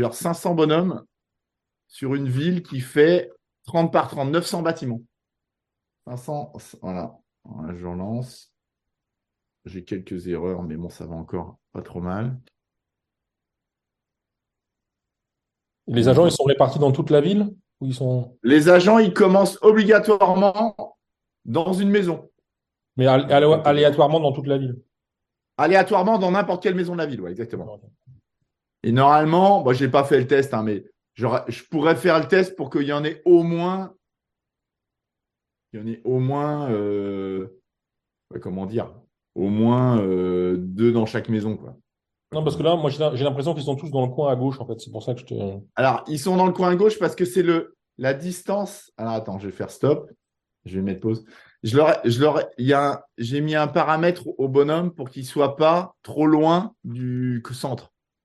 manager 500 bonhommes sur une ville qui fait 30 par 30, 900 bâtiments. 500, voilà. voilà je relance. J'ai quelques erreurs, mais bon, ça va encore pas trop mal. Les agents, ils sont répartis dans toute la ville ou ils sont... Les agents, ils commencent obligatoirement dans une maison. Mais aléatoirement dans toute la ville. Aléatoirement dans n'importe quelle maison de la ville, oui, exactement. Et normalement, moi, je n'ai pas fait le test, hein, mais je pourrais faire le test pour qu'il y en ait au moins. Il y en ait au moins. Euh, comment dire Au moins euh, deux dans chaque maison, quoi. Non, parce que là, moi, j'ai l'impression qu'ils sont tous dans le coin à gauche, en fait. C'est pour ça que je te. Alors, ils sont dans le coin à gauche parce que c'est le la distance. Alors, attends, je vais faire stop. Je vais mettre pause. Je leur, je leur, il y a, j'ai mis un paramètre au bonhomme pour qu'il soit pas trop loin du centre.